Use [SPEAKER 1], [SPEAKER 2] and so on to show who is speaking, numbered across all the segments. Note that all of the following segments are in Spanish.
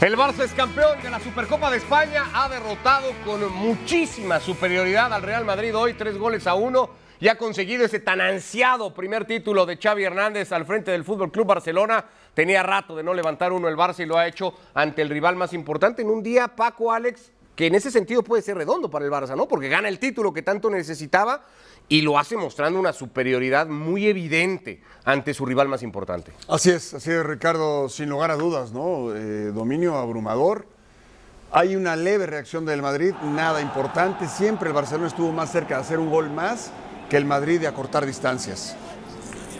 [SPEAKER 1] El Barça es campeón de la Supercopa de España, ha derrotado con muchísima superioridad al Real Madrid hoy, tres goles a uno, y ha conseguido ese tan ansiado primer título de Xavi Hernández al frente del Fútbol Club Barcelona. Tenía rato de no levantar uno el Barça y lo ha hecho ante el rival más importante en un día, Paco Alex, que en ese sentido puede ser redondo para el Barça, ¿no? Porque gana el título que tanto necesitaba y lo hace mostrando una superioridad muy evidente ante su rival más importante.
[SPEAKER 2] Así es, así es, Ricardo, sin lugar a dudas, ¿no? Eh, dominio abrumador. Hay una leve reacción del Madrid, nada importante. Siempre el Barcelona estuvo más cerca de hacer un gol más que el Madrid de acortar distancias.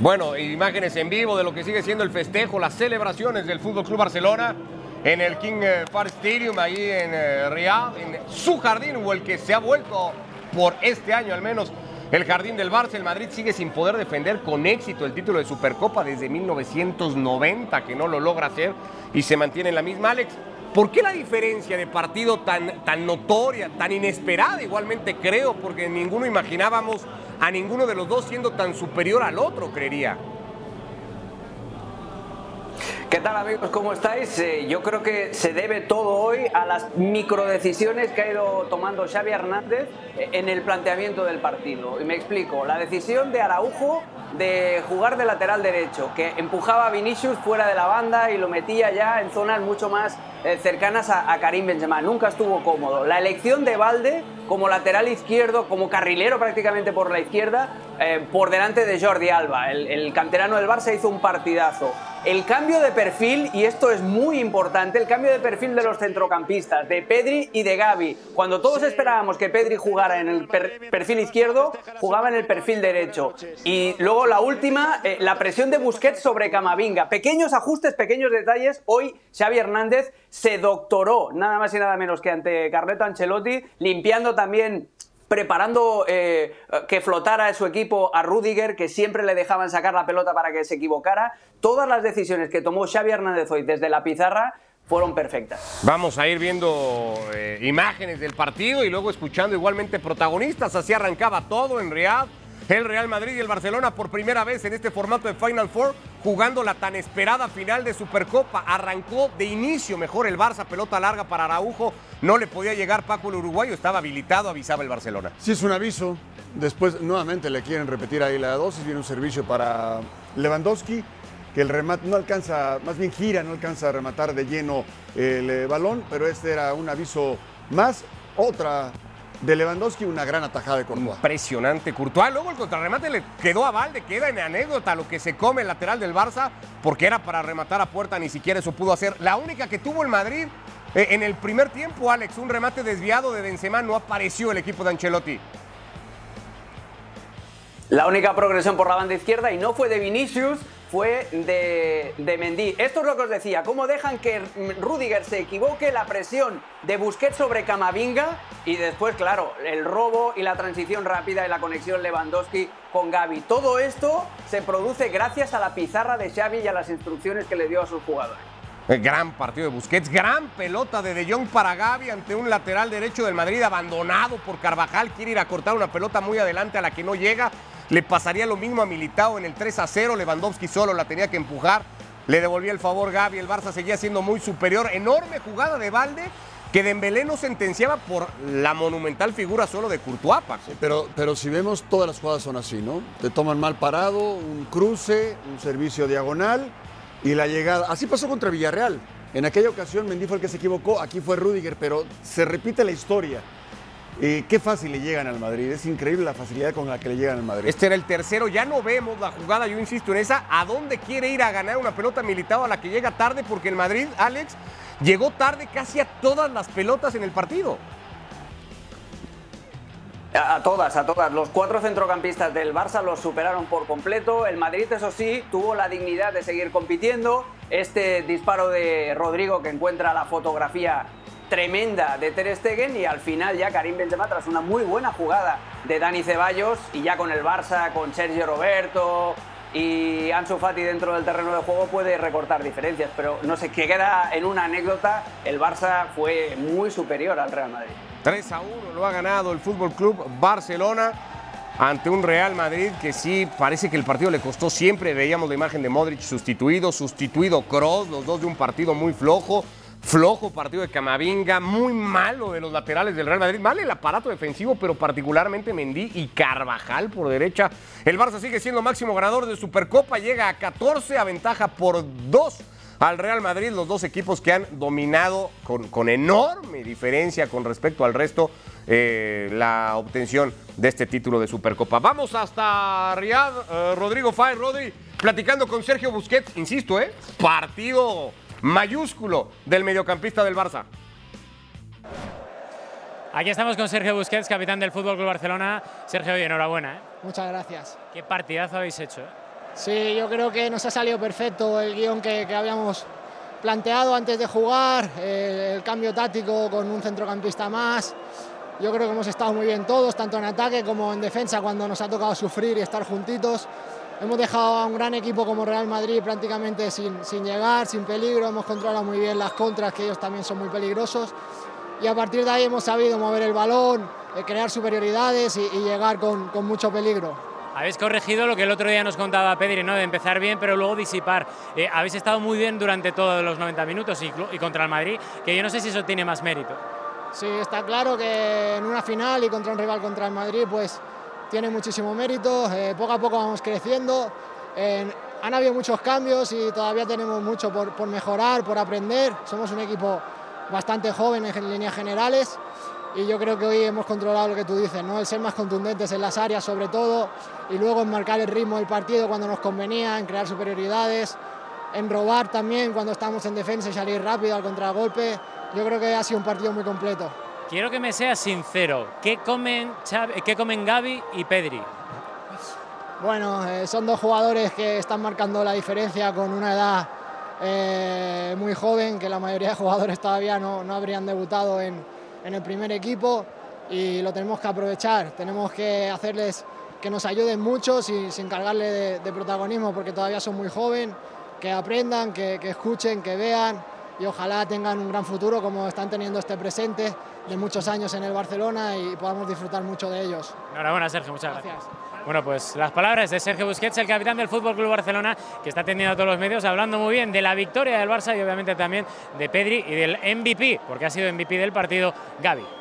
[SPEAKER 1] Bueno, imágenes en vivo de lo que sigue siendo el festejo, las celebraciones del Fútbol Club Barcelona en el King eh, Park Stadium, ahí en eh, Riyadh, en su jardín, o el que se ha vuelto por este año al menos el jardín del Barça. El Madrid sigue sin poder defender con éxito el título de Supercopa desde 1990, que no lo logra hacer y se mantiene en la misma. Alex, ¿por qué la diferencia de partido tan, tan notoria, tan inesperada? Igualmente creo, porque ninguno imaginábamos a ninguno de los dos siendo tan superior al otro, creería.
[SPEAKER 3] ¿Qué tal amigos? ¿Cómo estáis? Eh, yo creo que se debe todo hoy a las microdecisiones que ha ido tomando Xavi Hernández eh, en el planteamiento del partido. Y me explico, la decisión de Araujo de jugar de lateral derecho, que empujaba a Vinicius fuera de la banda y lo metía ya en zonas mucho más eh, cercanas a, Karim Benzema. Nunca estuvo cómodo. La elección de Valde como lateral izquierdo, como carrilero prácticamente por la izquierda, por delante de Jordi Alba. El, el canterano del Barça hizo un partidazo el cambio de perfil, y esto es muy importante, el cambio de perfil de los centrocampistas, de Pedri y de Gaby. Cuando todos esperábamos que Pedri jugara en el perfil izquierdo, jugaba en el perfil derecho. Y luego la última, eh, la presión de Busquets sobre Camavinga. Pequeños ajustes, pequeños detalles. Hoy Xavi Hernández se doctoró, nada más y nada menos que ante Carleto Ancelotti, limpiando también preparando eh, que flotara su equipo a Rudiger, que siempre le dejaban sacar la pelota para que se equivocara. Todas las decisiones que tomó Xavi Hernández hoy desde la pizarra fueron perfectas.
[SPEAKER 1] Vamos a ir viendo eh, imágenes del partido y luego escuchando igualmente protagonistas. Así arrancaba todo en Riyadh el Real Madrid y el Barcelona por primera vez en este formato de Final Four jugando la tan esperada final de Supercopa. Arrancó de inicio mejor el Barça, pelota larga para Araujo. No le podía llegar Paco el uruguayo, estaba habilitado, avisaba el Barcelona.
[SPEAKER 2] Sí, es un aviso. Después nuevamente le quieren repetir ahí la dosis. Viene un servicio para Lewandowski, que el remate no alcanza, más bien gira, no alcanza a rematar de lleno el eh, balón, pero este era un aviso más. Otra de Lewandowski, una gran atajada de Courtois.
[SPEAKER 1] Impresionante Courtois. Luego el contrarremate le quedó a Valde, queda en anécdota lo que se come el lateral del Barça, porque era para rematar a puerta, ni siquiera eso pudo hacer. La única que tuvo el Madrid eh, en el primer tiempo, Alex, un remate desviado de Benzema, no apareció el equipo de Ancelotti.
[SPEAKER 3] La única progresión por la banda izquierda y no fue de Vinicius, fue de, de Mendy. Esto es lo que os decía, cómo dejan que Rudiger se equivoque, la presión de Busquets sobre Camavinga y después, claro, el robo y la transición rápida y la conexión Lewandowski con Gaby. Todo esto se produce gracias a la pizarra de Xavi y a las instrucciones que le dio a sus jugadores.
[SPEAKER 1] Gran partido de Busquets, gran pelota de De Jong para Gaby ante un lateral derecho del Madrid abandonado por Carvajal. Quiere ir a cortar una pelota muy adelante a la que no llega. Le pasaría lo mismo a Militao en el 3 a 0. Lewandowski solo la tenía que empujar. Le devolvía el favor Gaby. El Barça seguía siendo muy superior. Enorme jugada de Valde que Dembélé no sentenciaba por la monumental figura solo de Courtois,
[SPEAKER 2] pero, pero si vemos, todas las jugadas son así, ¿no? Te toman mal parado, un cruce, un servicio diagonal y la llegada. Así pasó contra Villarreal. En aquella ocasión Mendy fue el que se equivocó, aquí fue Rudiger, pero se repite la historia. Eh, qué fácil le llegan al Madrid, es increíble la facilidad con la que le llegan al Madrid.
[SPEAKER 1] Este era el tercero, ya no vemos la jugada, yo insisto en esa, ¿a dónde quiere ir a ganar una pelota militar a la que llega tarde? Porque el Madrid, Alex, llegó tarde casi a todas las pelotas en el partido.
[SPEAKER 3] A todas, a todas. Los cuatro centrocampistas del Barça los superaron por completo. El Madrid, eso sí, tuvo la dignidad de seguir compitiendo. Este disparo de Rodrigo que encuentra la fotografía tremenda de Ter Stegen y al final ya Karim Benzema tras una muy buena jugada de Dani Ceballos y ya con el Barça, con Sergio Roberto y Ansu Fati dentro del terreno de juego puede recortar diferencias, pero no sé, que queda en una anécdota, el Barça fue muy superior al Real Madrid.
[SPEAKER 1] 3 a 1 lo ha ganado el Fútbol Club Barcelona ante un Real Madrid que sí parece que el partido le costó siempre. Veíamos la imagen de Modric sustituido, sustituido Kroos, los dos de un partido muy flojo. Flojo partido de Camavinga, muy malo de los laterales del Real Madrid, mal el aparato defensivo, pero particularmente Mendy y Carvajal por derecha. El Barça sigue siendo máximo ganador de Supercopa, llega a 14, aventaja por 2 al Real Madrid, los dos equipos que han dominado con, con enorme diferencia con respecto al resto eh, la obtención de este título de Supercopa. Vamos hasta Riyadh, eh, Rodrigo Fay, Rodri, platicando con Sergio Busquets, insisto, ¿eh? partido mayúsculo del mediocampista del Barça.
[SPEAKER 4] Aquí estamos con Sergio Busquets, capitán del Fútbol Club Barcelona. Sergio, hoy enhorabuena. ¿eh?
[SPEAKER 5] Muchas gracias.
[SPEAKER 4] Qué partidazo habéis hecho. ¿eh?
[SPEAKER 5] Sí, yo creo que nos ha salido perfecto el guion que, que habíamos planteado antes de jugar, eh, el cambio táctico con un centrocampista más. Yo creo que hemos estado muy bien todos, tanto en ataque como en defensa, cuando nos ha tocado sufrir y estar juntitos. Hemos dejado a un gran equipo como Real Madrid prácticamente sin, sin llegar, sin peligro. Hemos controlado muy bien las contras, que ellos también son muy peligrosos. Y a partir de ahí hemos sabido mover el balón, eh, crear superioridades y, y llegar con, con mucho peligro.
[SPEAKER 4] Habéis corregido lo que el otro día nos contaba Pedri, ¿no? De empezar bien, pero luego disipar. Eh, habéis estado muy bien durante todos los 90 minutos y, y, contra el Madrid, que yo no sé si eso tiene más mérito.
[SPEAKER 5] Sí, está claro que en una final y contra un rival contra el Madrid, pues tiene muchísimo mérito. Eh, poco a poco vamos creciendo. Han habido muchos cambios y todavía tenemos mucho por, por mejorar, por aprender. Somos un equipo bastante joven en líneas generales y yo creo que hoy hemos controlado lo que tú dices, ¿no? el ser más contundentes en las áreas sobre todo y luego en marcar el ritmo del partido cuando nos convenía, en crear superioridades, en robar también cuando estamos en defensa y salir rápido al contragolpe. Yo creo que ha sido un partido muy completo.
[SPEAKER 4] Quiero que me seas sincero, ¿qué comen, ¿qué comen Gaby y Pedri?
[SPEAKER 5] Bueno, eh, son dos jugadores que están marcando la diferencia con una edad eh, muy joven, que la mayoría de jugadores todavía no, no habrían debutado en, en el primer equipo y lo tenemos que aprovechar. Tenemos que hacerles que nos ayuden mucho sin, sin cargarle de, protagonismo porque todavía son muy jóvenes, que aprendan, que, escuchen, que vean y ojalá tengan un gran futuro como están teniendo este presente de muchos años en el Barcelona y podamos disfrutar mucho de ellos.
[SPEAKER 4] Enhorabuena Sergio, muchas gracias. gracias. Bueno, pues las palabras de Sergio Busquets, el capitán del Fútbol Club Barcelona, que está atendiendo a todos los medios, hablando muy bien de la victoria del Barça y obviamente también de Pedri y del MVP, porque ha sido MVP del partido Gaby.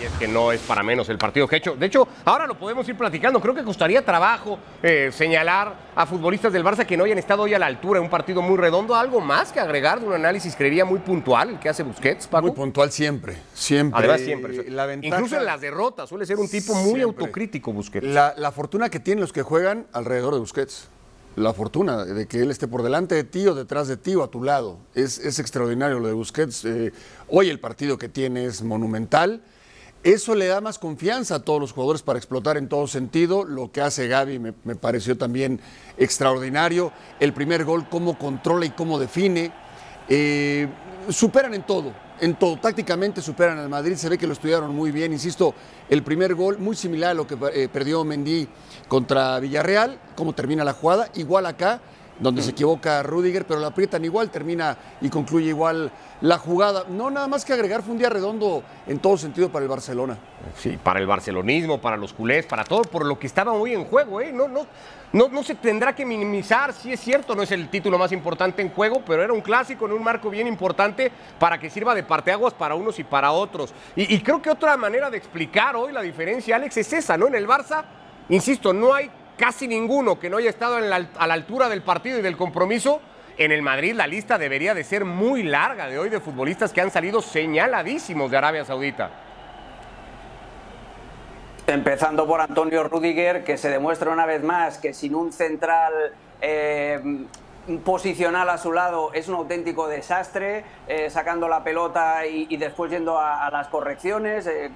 [SPEAKER 1] Y es que no es para menos el partido que ha hecho. De hecho, ahora lo podemos ir platicando. Creo que costaría trabajo eh, señalar a futbolistas del Barça que no hayan estado hoy a la altura en un partido muy redondo. ¿Algo más que agregar de un análisis, creería, muy puntual el que hace Busquets, Paco?
[SPEAKER 2] Muy puntual siempre, siempre.
[SPEAKER 1] Además, siempre. La ventaja, Incluso en las derrotas suele ser un tipo muy siempre. autocrítico, Busquets.
[SPEAKER 2] La, la fortuna que tienen los que juegan alrededor de Busquets la fortuna de que él esté por delante de ti o detrás de ti o a tu lado. Es, es extraordinario lo de Busquets. Eh, hoy el partido que tiene es monumental. Eso le da más confianza a todos los jugadores para explotar en todo sentido. Lo que hace Gaby me, pareció también extraordinario. El primer gol, cómo controla y cómo define. Eh, superan en todo, en todo. Tácticamente superan al Madrid. Se ve que lo estudiaron muy bien. Insisto, el primer gol, muy similar a lo que eh, perdió Mendy contra Villarreal. Cómo termina la jugada. Igual acá donde se equivoca Rudiger, pero la aprietan igual, termina y concluye igual la jugada. No, nada más que agregar, fue un día redondo en todo sentido para el Barcelona.
[SPEAKER 1] Sí, para el barcelonismo, para los culés, para todo, por lo que estaba muy en juego, ¿eh? No, no, no, no se tendrá que minimizar, sí es cierto, no es el título más importante en juego, pero era un clásico en un marco bien importante para que sirva de parteaguas para unos y para otros. Y, y creo que otra manera de explicar hoy la diferencia, Alex, es esa, ¿no? En el Barça, insisto, no hay casi ninguno que no haya estado a la altura del partido y del compromiso. En el Madrid la lista debería de ser muy larga de hoy de futbolistas que han salido señaladísimos de Arabia Saudita.
[SPEAKER 3] Empezando por Antonio Rudiger, que se demuestra una vez más que sin un central eh, posicional a su lado es un auténtico desastre, eh, sacando la pelota y, después yendo a, a las correcciones, eh,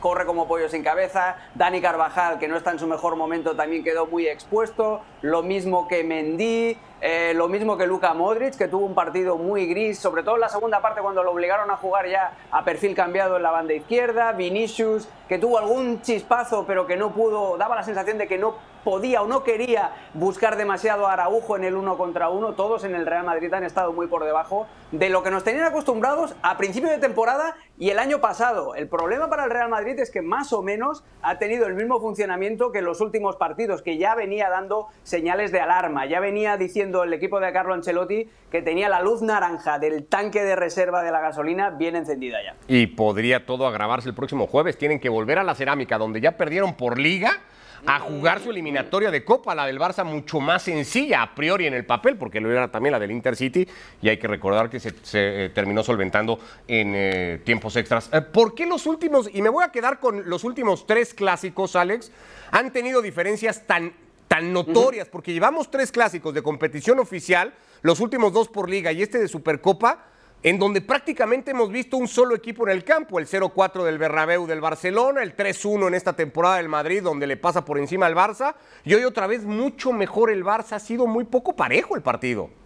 [SPEAKER 3] corre como pollo sin cabeza, Dani Carvajal, que no está en su mejor momento, también quedó muy expuesto, lo mismo que Mendy, eh, lo mismo que Luka Modric, que tuvo un partido muy gris, sobre todo en la segunda parte cuando lo obligaron a jugar ya a perfil cambiado en la banda izquierda, Vinicius, que tuvo algún chispazo pero que no pudo, daba la sensación de que no podía o no quería buscar demasiado a Araujo en el uno contra uno. Todos en el Real Madrid han estado muy por debajo de lo que nos tenían acostumbrados a principio de temporada y el año pasado. El problema para el Real Madrid es que más o menos ha tenido el mismo funcionamiento que en los últimos partidos, que ya venía dando señales de alarma, ya venía diciendo el equipo de Carlo Ancelotti que tenía la luz naranja del tanque de reserva de la gasolina bien encendida ya.
[SPEAKER 1] Y podría todo agravarse el próximo jueves. Tienen que volver a la cerámica, donde ya perdieron por liga a jugar su eliminatoria de Copa, la del Barça mucho más sencilla a priori en el papel, porque lo era también la del Intercity, y hay que recordar que se, se, eh, terminó solventando en eh, tiempos extras. Eh, ¿Por qué los últimos, y me voy a quedar con los últimos tres clásicos, Alex, han tenido diferencias tan, tan notorias? Porque llevamos tres clásicos de competición oficial, los últimos dos por liga y este de Supercopa, en donde prácticamente hemos visto un solo equipo en el campo, el 0-4 del Bernabéu del Barcelona, el 3-1 en esta temporada del Madrid, donde le pasa por encima al Barça, y hoy otra vez mucho mejor el Barça, ha sido muy poco parejo el partido.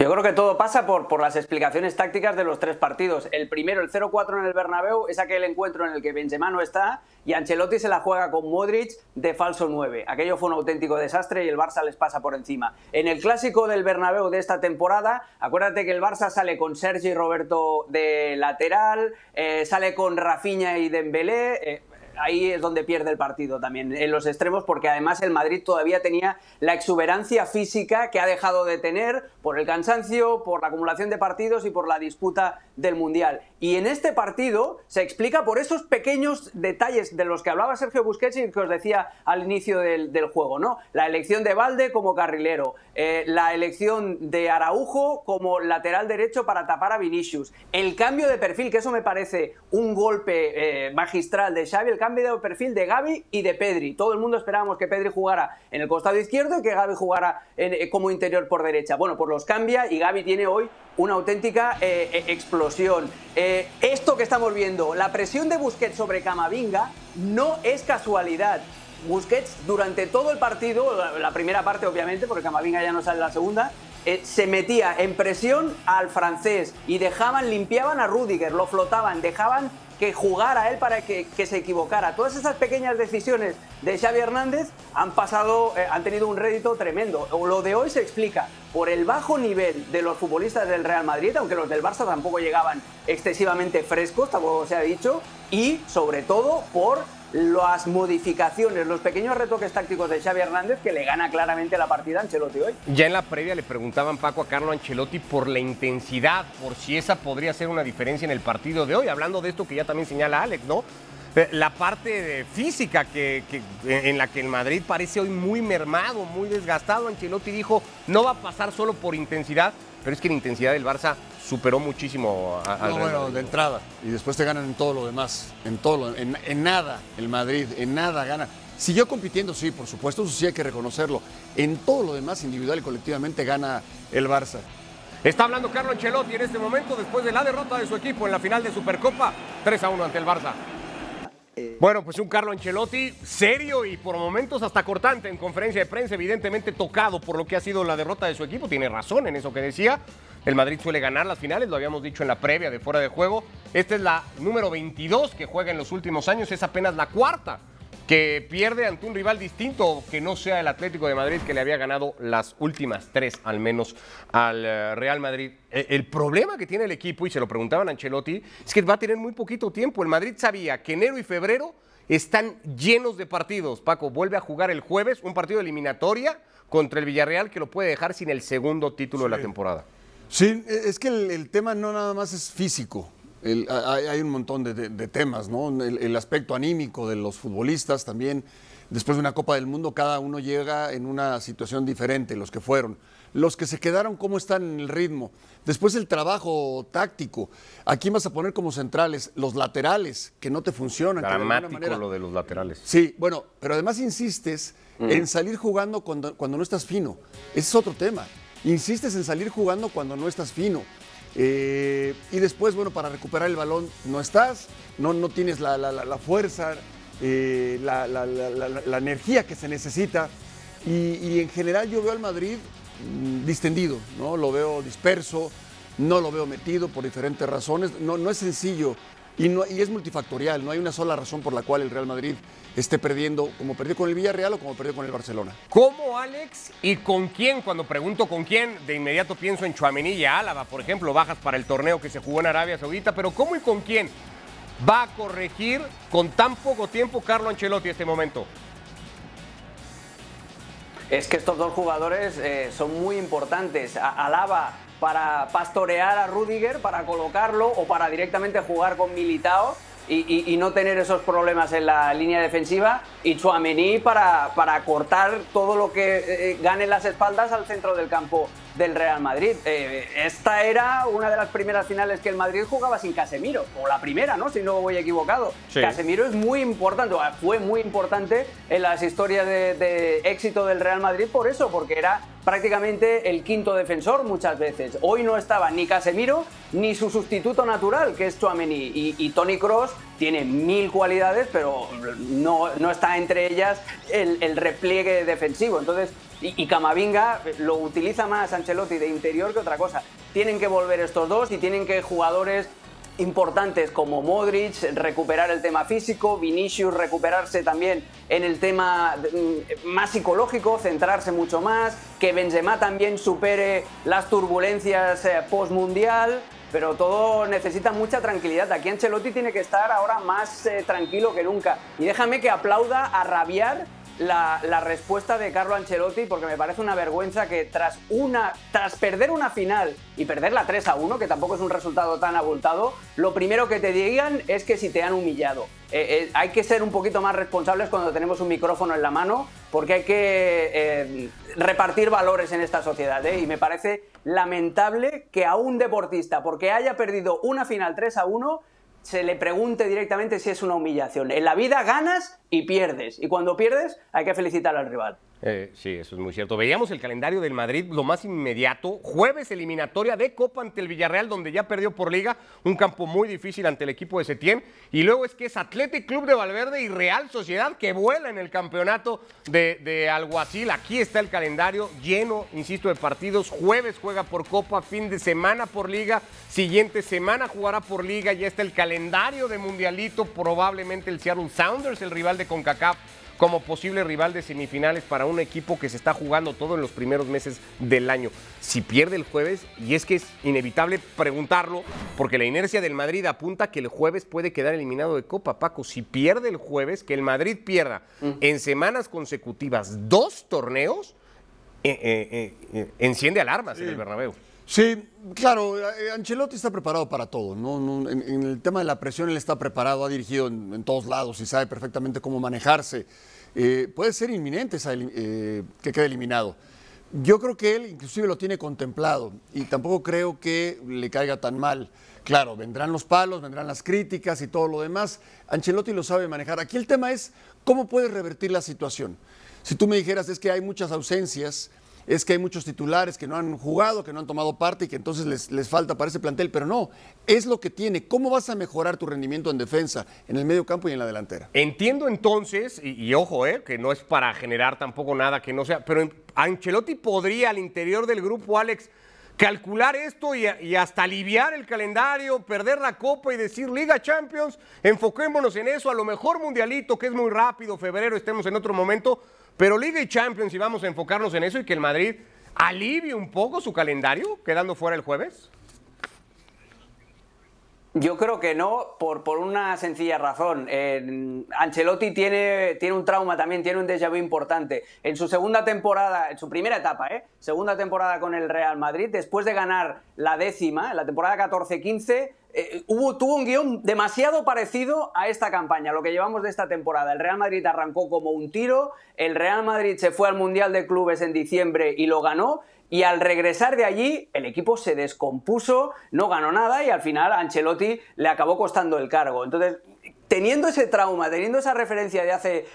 [SPEAKER 3] Yo creo que todo pasa por, por las explicaciones tácticas de los tres partidos. El primero, el 0-4 en el Bernabéu, es aquel encuentro en el que Benzema no está y Ancelotti se la juega con Modric de falso 9. Aquello fue un auténtico desastre y el Barça les pasa por encima. En el clásico del Bernabéu de esta temporada, acuérdate que el Barça sale con Sergi y Roberto de lateral, eh, sale con Rafinha y Dembélé... Eh, ahí es donde pierde el partido también, en los extremos, porque además el Madrid todavía tenía la exuberancia física que ha dejado de tener por el cansancio, por la acumulación de partidos y por la disputa del Mundial. Y en este partido se explica por esos pequeños detalles de los que hablaba Sergio Busquets y que os decía al inicio del, juego, ¿no? La elección de Valde como carrilero, eh, la elección de Araujo como lateral derecho para tapar a Vinicius, el cambio de perfil, que eso me parece un golpe eh, magistral de Xavi, el de perfil de Gaby y de Pedri. Todo el mundo esperábamos que Pedri jugara en el costado izquierdo y que Gaby jugara eh, como interior por derecha. Bueno, pues los cambia y Gaby tiene hoy una auténtica eh, explosión. Eh, esto que estamos viendo, la presión de Busquets sobre Camavinga, no es casualidad. Busquets durante todo el partido, la, primera parte obviamente, porque Camavinga ya no sale la segunda, se metía en presión al francés y dejaban, limpiaban a Rudiger, lo flotaban, dejaban que jugara él para que, que, se equivocara. Todas esas pequeñas decisiones de Xavi Hernández han pasado, eh, han tenido un rédito tremendo. Lo de hoy se explica por el bajo nivel de los futbolistas del Real Madrid, aunque los del Barça tampoco llegaban excesivamente frescos, tampoco se ha dicho, y sobre todo por las modificaciones, los pequeños retoques tácticos de Xavi Hernández que le gana claramente la partida a Ancelotti hoy.
[SPEAKER 1] Ya en la previa le preguntaban Paco a Carlo Ancelotti por la intensidad, por si esa podría ser una diferencia en el partido de hoy, hablando de esto que ya también señala Alex, ¿no? La parte física que, que, en la que el Madrid parece hoy muy mermado, muy desgastado. Ancelotti dijo, no va a pasar solo por intensidad, pero es que la intensidad del Barça superó muchísimo a,
[SPEAKER 2] al no, bueno, de entrada. Y después te ganan en todo lo demás. En todo, lo, en, en, nada el Madrid, en nada gana. Siguió compitiendo, sí, por supuesto, eso sí hay que reconocerlo. En todo lo demás, individual y colectivamente, gana el Barça.
[SPEAKER 1] Está hablando Carlo Ancelotti en este momento después de la derrota de su equipo en la final de Supercopa 3 a 1 ante el Barça. Bueno, pues un Carlo Ancelotti serio y por momentos hasta cortante en conferencia de prensa, evidentemente tocado por lo que ha sido la derrota de su equipo. Tiene razón en eso que decía. El Madrid suele ganar las finales, lo habíamos dicho en la previa de fuera de juego. Esta es la número 22 que juega en los últimos años, es apenas la cuarta que pierde ante un rival distinto que no sea el Atlético de Madrid que le había ganado las últimas tres al menos al eh, Real Madrid. El problema que tiene el equipo, y se lo preguntaban a Ancelotti, es que va a tener muy poquito tiempo. El Madrid sabía que enero y febrero están llenos de partidos. Paco vuelve a jugar el jueves un partido de eliminatoria contra el Villarreal que lo puede dejar sin el segundo título sí. de la temporada.
[SPEAKER 2] Sí, es que el, el tema no nada más es físico. El, hay, hay, un montón de, de, de temas, ¿no? El, el, aspecto anímico de los futbolistas también. Después de una Copa del Mundo, cada uno llega en una situación diferente, los que fueron. Los que se quedaron, cómo están en el ritmo. Después el trabajo táctico. ¿A quién vas a poner como centrales? Los laterales, que no te funcionan.
[SPEAKER 1] Dramático manera... lo de los laterales.
[SPEAKER 2] Sí, bueno, pero además insistes mm. en salir jugando cuando, cuando no estás fino. Ese es otro tema. Insistes en salir jugando cuando no estás fino. Eh, y después, bueno, para recuperar el balón no estás, no, no tienes la, la, la fuerza, eh, la, la, energía que se necesita. Y, en general yo veo al Madrid mmm, distendido, ¿no? Lo veo disperso, no lo veo metido por diferentes razones. No, no es sencillo y, no, y es multifactorial, no hay una sola razón por la cual el Real Madrid esté perdiendo, como perdió con el Villarreal o como perdió con el Barcelona.
[SPEAKER 1] ¿Cómo, Alex? ¿Y con quién? Cuando pregunto con quién, de inmediato pienso en Chuamení y Álava, por ejemplo, bajas para el torneo que se jugó en Arabia Saudita, pero ¿cómo y con quién va a corregir con tan poco tiempo Carlo Ancelotti este momento?
[SPEAKER 3] es que estos dos jugadores eh, son muy importantes. Alaba para pastorear a Rudiger, para colocarlo o para directamente jugar con Militao y, no tener esos problemas en la línea defensiva. Y Chouameni para, para cortar todo lo que eh, gane las espaldas al centro del campo del Real Madrid. Eh, esta era una de las primeras finales que el Madrid jugaba sin Casemiro, o la primera, ¿no? Si no voy equivocado. Casemiro es muy importante, fue muy importante en las historias de, de éxito del Real Madrid por eso, porque era prácticamente el quinto defensor muchas veces. Hoy no estaba ni Casemiro ni su sustituto natural, que es Chouameni. Y, Tony Cross tiene mil cualidades, pero no, no está entre ellas el, el repliegue defensivo. Entonces, y, Camavinga lo utiliza más Ancelotti de interior que otra cosa. Tienen que volver estos dos y tienen que jugadores importantes como Modric, recuperar el tema físico, Vinicius recuperarse también en el tema mm, más psicológico, centrarse mucho más, que Benzema también supere las turbulencias eh, post-mundial, pero todo necesita mucha tranquilidad. Aquí Ancelotti tiene que estar ahora más eh, tranquilo que nunca. Y déjame que aplauda a rabiar la, respuesta de Carlo Ancelotti porque me parece una vergüenza que tras, una, tras perder una final y perderla 3 a 1, que tampoco es un resultado tan abultado, lo primero que te digan es que si te han humillado. Eh, eh, hay que ser un poquito más responsables cuando tenemos un micrófono en la mano porque hay que eh, repartir valores en esta sociedad. Y me parece lamentable que a un deportista, porque haya perdido una final 3 a 1, se le pregunte directamente si es una humillación. En la vida ganas y pierdes. Y cuando pierdes hay que felicitar al rival.
[SPEAKER 1] Eh, sí, eso es muy cierto. Veíamos el calendario del Madrid, lo más inmediato. Jueves eliminatoria de Copa ante el Villarreal, donde ya perdió por liga. Un campo muy difícil ante el equipo de Setién. Y luego es que es Athletic Club de Valverde y Real Sociedad que vuela en el campeonato de, Alguacil. Aquí está el calendario lleno, insisto, de partidos. Jueves juega por Copa, fin de semana por liga. Siguiente semana jugará por liga. Ya está el calendario de Mundialito. Probablemente el Seattle Sounders, el rival de CONCACAF como posible rival de semifinales para un equipo que se está jugando todo en los primeros meses del año. Si pierde el jueves, y es que es inevitable preguntarlo, porque la inercia del Madrid apunta que el jueves puede quedar eliminado de Copa, Paco. Si pierde el jueves, que el Madrid pierda en semanas consecutivas dos torneos, eh, eh, eh, enciende alarmas en el Bernabéu.
[SPEAKER 2] Sí, claro, Ancelotti está preparado para todo. ¿no? En, el tema de la presión, él está preparado, ha dirigido en todos lados y sabe perfectamente cómo manejarse. Eh, puede ser inminente eh, que quede eliminado. Yo creo que él inclusive lo tiene contemplado y tampoco creo que le caiga tan mal. Claro, vendrán los palos, vendrán las críticas y todo lo demás. Ancelotti lo sabe manejar. Aquí el tema es cómo puede revertir la situación. Si tú me dijeras es que hay muchas ausencias, es que hay muchos titulares que no han jugado, que no han tomado parte y que entonces les, les, falta para ese plantel, pero no, es lo que tiene. ¿Cómo vas a mejorar tu rendimiento en defensa, en el medio campo y en la delantera?
[SPEAKER 1] Entiendo entonces, y, ojo, eh, que no es para generar tampoco nada que no sea, pero Ancelotti podría al interior del grupo, Alex, calcular esto y, y, hasta aliviar el calendario, perder la copa y decir Liga Champions, enfoquémonos en eso, a lo mejor Mundialito, que es muy rápido, febrero, estemos en otro momento, pero Liga y Champions, y vamos a enfocarnos en eso y que el Madrid alivie un poco su calendario, quedando fuera el jueves.
[SPEAKER 3] Yo creo que no, por, por una sencilla razón. Ancelotti tiene, tiene un trauma también, tiene un déjà vu importante. En su segunda temporada, en su primera etapa, ¿eh? segunda temporada con el Real Madrid, después de ganar la décima, en la temporada 14-15, eh, hubo, tuvo un guion demasiado parecido a esta campaña, lo que llevamos de esta temporada. El Real Madrid arrancó como un tiro, el Real Madrid se fue al Mundial de Clubes en diciembre y lo ganó, y al regresar de allí, el equipo se descompuso, no ganó nada y al final Ancelotti le acabó costando el cargo. Entonces, teniendo ese trauma, teniendo esa referencia de hace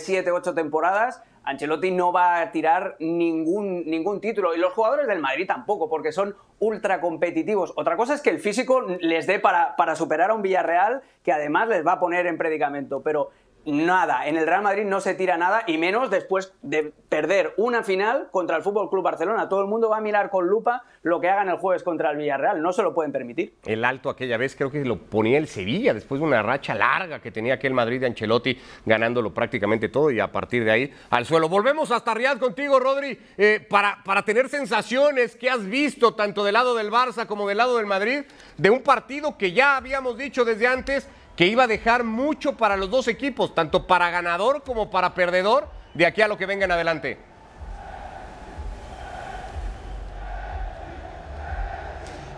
[SPEAKER 3] 7, eh, 8 temporadas, Ancelotti no va a tirar ningún, ningún título. Y los jugadores del Madrid tampoco, porque son ultra competitivos. Otra cosa es que el físico les dé para, para superar a un Villarreal que además les va a poner en predicamento. Pero nada. En el Real Madrid no se tira nada y menos después de perder una final contra el Fútbol Club Barcelona. Todo el mundo va a mirar con lupa lo que hagan el jueves contra el Villarreal. No se lo pueden permitir.
[SPEAKER 1] El alto aquella vez creo que lo ponía el Sevilla después de una racha larga que tenía aquel Madrid de Ancelotti ganándolo prácticamente todo y a partir de ahí al suelo. Volvemos hasta Riyadh contigo, Rodri, eh, para, para tener sensaciones que has visto tanto del lado del Barça como del lado del Madrid de un partido que ya habíamos dicho desde antes que iba a dejar mucho para los dos equipos, tanto para ganador como para perdedor, de aquí a lo que vengan adelante.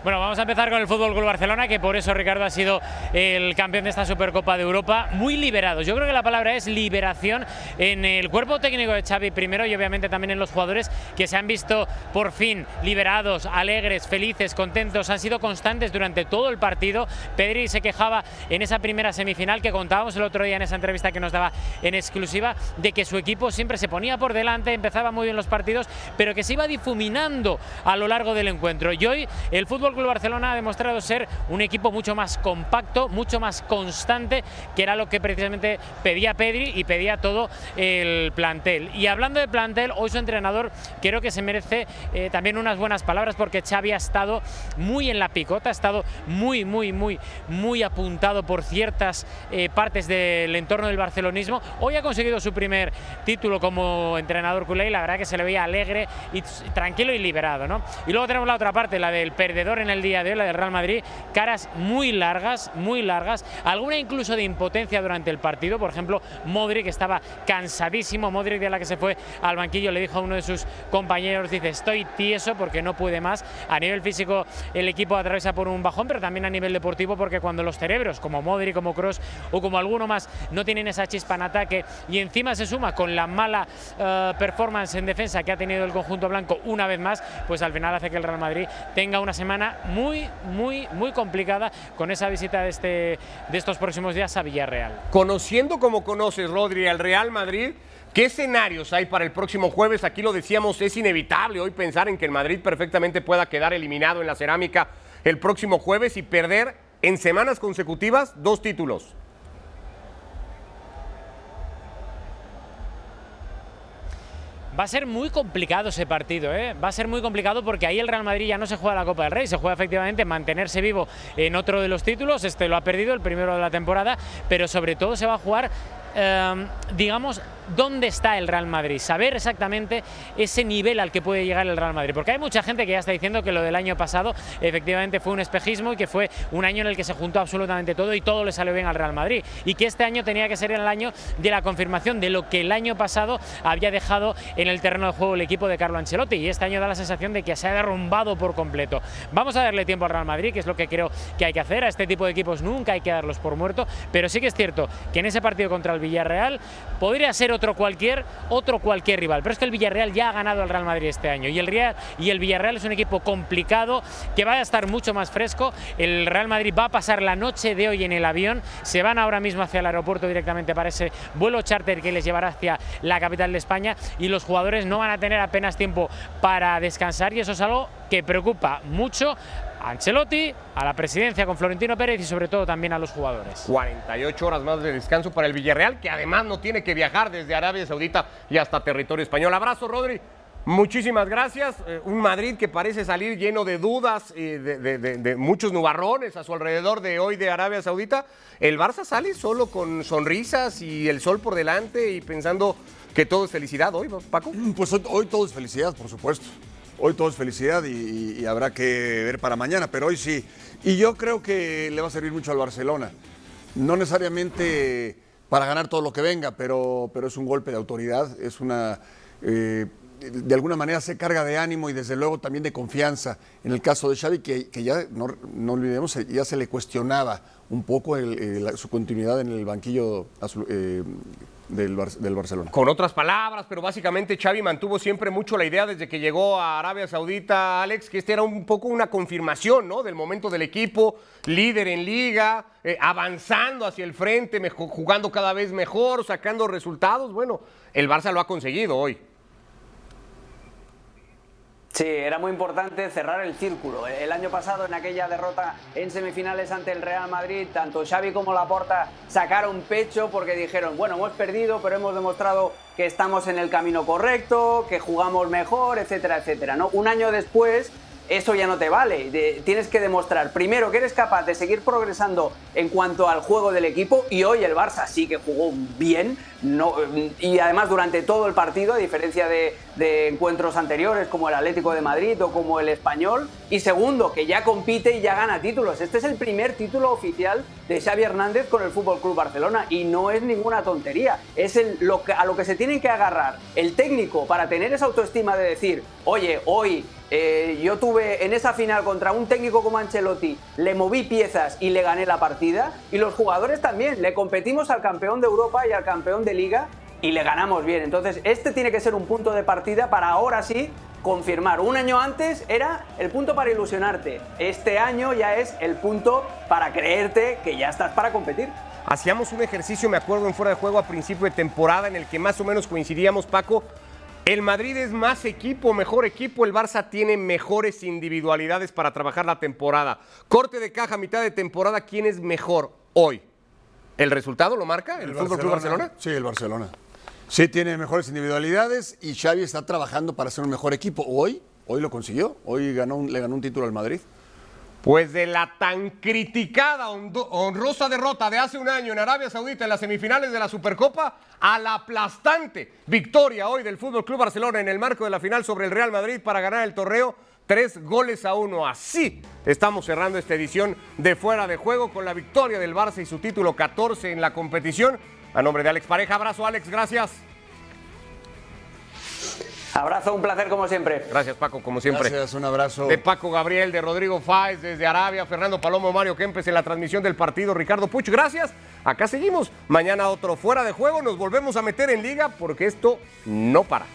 [SPEAKER 4] Bueno, vamos a empezar con el Fútbol Club Barcelona, que por eso Ricardo ha sido el campeón de esta Supercopa de Europa, muy liberados. Yo creo que la palabra es liberación en el cuerpo técnico de Xavi primero y obviamente también en los jugadores que se han visto por fin liberados, alegres, felices, contentos, han sido constantes durante todo el partido. Pedri se quejaba en esa primera semifinal que contábamos el otro día en esa entrevista que nos daba en exclusiva de que su equipo siempre se ponía por delante, empezaba muy bien los partidos, pero que se iba difuminando a lo largo del encuentro. Y hoy el Fútbol Barcelona ha demostrado ser un equipo mucho más compacto, mucho más constante, que era lo que precisamente pedía Pedri y pedía todo el plantel. Y hablando de plantel, hoy su entrenador creo que se merece eh, también unas buenas palabras porque Xavi ha estado muy en la picota, ha estado muy, muy, muy, muy apuntado por ciertas eh, partes del entorno del barcelonismo. Hoy ha conseguido su primer título como entrenador culé y la verdad que se le veía alegre y tranquilo y liberado. ¿no? Y luego tenemos la otra parte, la del perdedor en el día de hoy, la del Real Madrid, caras muy largas, muy largas, alguna incluso de impotencia durante el partido, por ejemplo, Modric estaba cansadísimo, Modric de la que se fue al banquillo le dijo a uno de sus compañeros, dice, estoy tieso porque no puede más, a nivel físico el equipo atraviesa por un bajón, pero también a nivel deportivo porque cuando los cerebros, como Modric, como Cross o como alguno más, no tienen esa chispa en ataque y encima se suma con la mala eh, performance en defensa que ha tenido el conjunto blanco una vez más, pues al final hace que el Real Madrid tenga una semana muy, muy, muy complicada con esa visita de, este, de estos próximos días a Villarreal.
[SPEAKER 1] Conociendo como conoces, Rodri, al Real Madrid, ¿qué escenarios hay para el próximo jueves? Aquí lo decíamos, es inevitable hoy pensar en que el Madrid perfectamente pueda quedar eliminado en la cerámica el próximo jueves y perder en semanas consecutivas dos títulos.
[SPEAKER 4] Va a ser muy complicado ese partido, ¿eh? va a ser muy complicado porque ahí el Real Madrid ya no se juega la Copa del Rey, se juega efectivamente mantenerse vivo en otro de los títulos, este lo ha perdido, el primero de la temporada, pero sobre todo se va a jugar Em, digamos, dónde está el Real Madrid, saber exactamente ese nivel al que puede llegar el Real Madrid, porque hay mucha gente que ya está diciendo que lo del año pasado efectivamente fue un espejismo y que fue un año en el que se juntó absolutamente todo y todo le salió bien al Real Madrid, y que este año tenía que ser el año de la confirmación de lo que el año pasado había dejado en el terreno de juego el equipo de Carlo Ancelotti, y este año da la sensación de que se ha derrumbado por completo. Vamos a darle tiempo al Real Madrid, que es lo que creo que hay que hacer, a este tipo de equipos nunca hay que darlos por muerto, pero sí que es cierto que en ese partido contra el Villarreal podría ser otro cualquier, otro cualquier rival, pero es que el Villarreal ya ha ganado al Real Madrid este año. Y el, Real, y el Villarreal es un equipo complicado que va a estar mucho más fresco. El Real Madrid va a pasar la noche de hoy en el avión, se van ahora mismo hacia el aeropuerto directamente para ese vuelo charter que les llevará hacia la capital de España. Y los jugadores no van a tener apenas tiempo para descansar. Y eso es algo que preocupa mucho Ancelotti, a la presidencia con Florentino Pérez y sobre todo también a los jugadores.
[SPEAKER 1] 48 horas más de descanso para el Villarreal, que además no tiene que viajar desde Arabia Saudita y hasta territorio español. Abrazo, Rodri. Muchísimas gracias. Eh, un Madrid que parece salir lleno de dudas y de, muchos nubarrones a su alrededor de hoy de Arabia Saudita. El Barça sale solo con sonrisas y el sol por delante y pensando que todo es felicidad hoy, Paco.
[SPEAKER 2] Pues hoy todo es felicidad, por supuesto. Hoy todo es felicidad y, habrá que ver para mañana, pero hoy sí. Y yo creo que le va a servir mucho al Barcelona. No necesariamente para ganar todo lo que venga, pero, pero es un golpe de autoridad, es una... Eh, de alguna manera se carga de ánimo y desde luego también de confianza. En el caso de Xavi, que, ya, no, olvidemos, ya se le cuestionaba un poco su continuidad en el banquillo eh, del, Barcelona.
[SPEAKER 1] Con otras palabras, pero básicamente Xavi mantuvo siempre mucho la idea desde que llegó a Arabia Saudita, Alex, que este era un poco una confirmación ¿no? del momento del equipo, líder en liga, eh, avanzando hacia el frente, jugando cada vez mejor, sacando resultados. Bueno, el Barça lo ha conseguido hoy.
[SPEAKER 3] Sí, era muy importante cerrar el círculo. El año pasado, en aquella derrota en semifinales ante el Real Madrid, tanto Xavi como Laporta sacaron pecho porque dijeron, bueno, hemos perdido, pero hemos demostrado que estamos en el camino correcto, que jugamos mejor, etcétera, etcétera. ¿no? Un año después, eso ya no te vale. tienes que demostrar primero que eres capaz de seguir progresando en cuanto al juego del equipo y hoy el Barça sí que jugó bien y además durante todo el partido, a diferencia de, encuentros anteriores como el Atlético de Madrid o como el Español. Y segundo, que ya compite y ya gana títulos. Este es el primer título oficial de Xavi Hernández con el Fútbol Club Barcelona y no es ninguna tontería. Es lo a lo que se tienen que agarrar el técnico para tener esa autoestima de decir, oye, hoy Eh, yo tuve en esa final contra un técnico como Ancelotti, le moví piezas y le gané la partida. Y los jugadores también, le competimos al campeón de Europa y al campeón de liga y le ganamos bien. Entonces, este tiene que ser un punto de partida para ahora sí confirmar. Un año antes era el punto para ilusionarte. Este año ya es el punto para creerte que ya estás para competir.
[SPEAKER 1] Hacíamos un ejercicio, me acuerdo, en fuera de juego a principio de temporada en el que más o menos coincidíamos, Paco. El Madrid es más equipo, mejor equipo. El Barça tiene mejores individualidades para trabajar la temporada. Corte de caja, mitad de temporada, ¿quién es mejor hoy? ¿El resultado lo marca? ¿El, Fútbol Club Barcelona?
[SPEAKER 2] Sí, el Barcelona. Sí, tiene mejores individualidades y Xavi está trabajando para ser un mejor equipo. Hoy, hoy lo consiguió. Hoy ganó, un- le ganó un título al Madrid.
[SPEAKER 1] Pues de la tan criticada honrosa derrota de hace un año en Arabia Saudita en las semifinales de la Supercopa a la aplastante victoria hoy del Fútbol Club Barcelona en el marco de la final sobre el Real Madrid para ganar el torneo. Tres goles a uno. Así estamos cerrando esta edición de Fuera de Juego con la victoria del Barça y su título 14 en la competición. A nombre de Alex Pareja, abrazo Alex, gracias.
[SPEAKER 3] Abrazo, un placer como siempre.
[SPEAKER 1] Gracias Paco, como siempre.
[SPEAKER 2] Gracias, un abrazo.
[SPEAKER 1] De Paco Gabriel, de Rodrigo Fáez, desde Arabia, Fernando Palomo, Mario Kempes en la transmisión del partido, Ricardo Puch, gracias. Acá seguimos. Mañana otro fuera de juego, nos volvemos a meter en liga porque esto no para.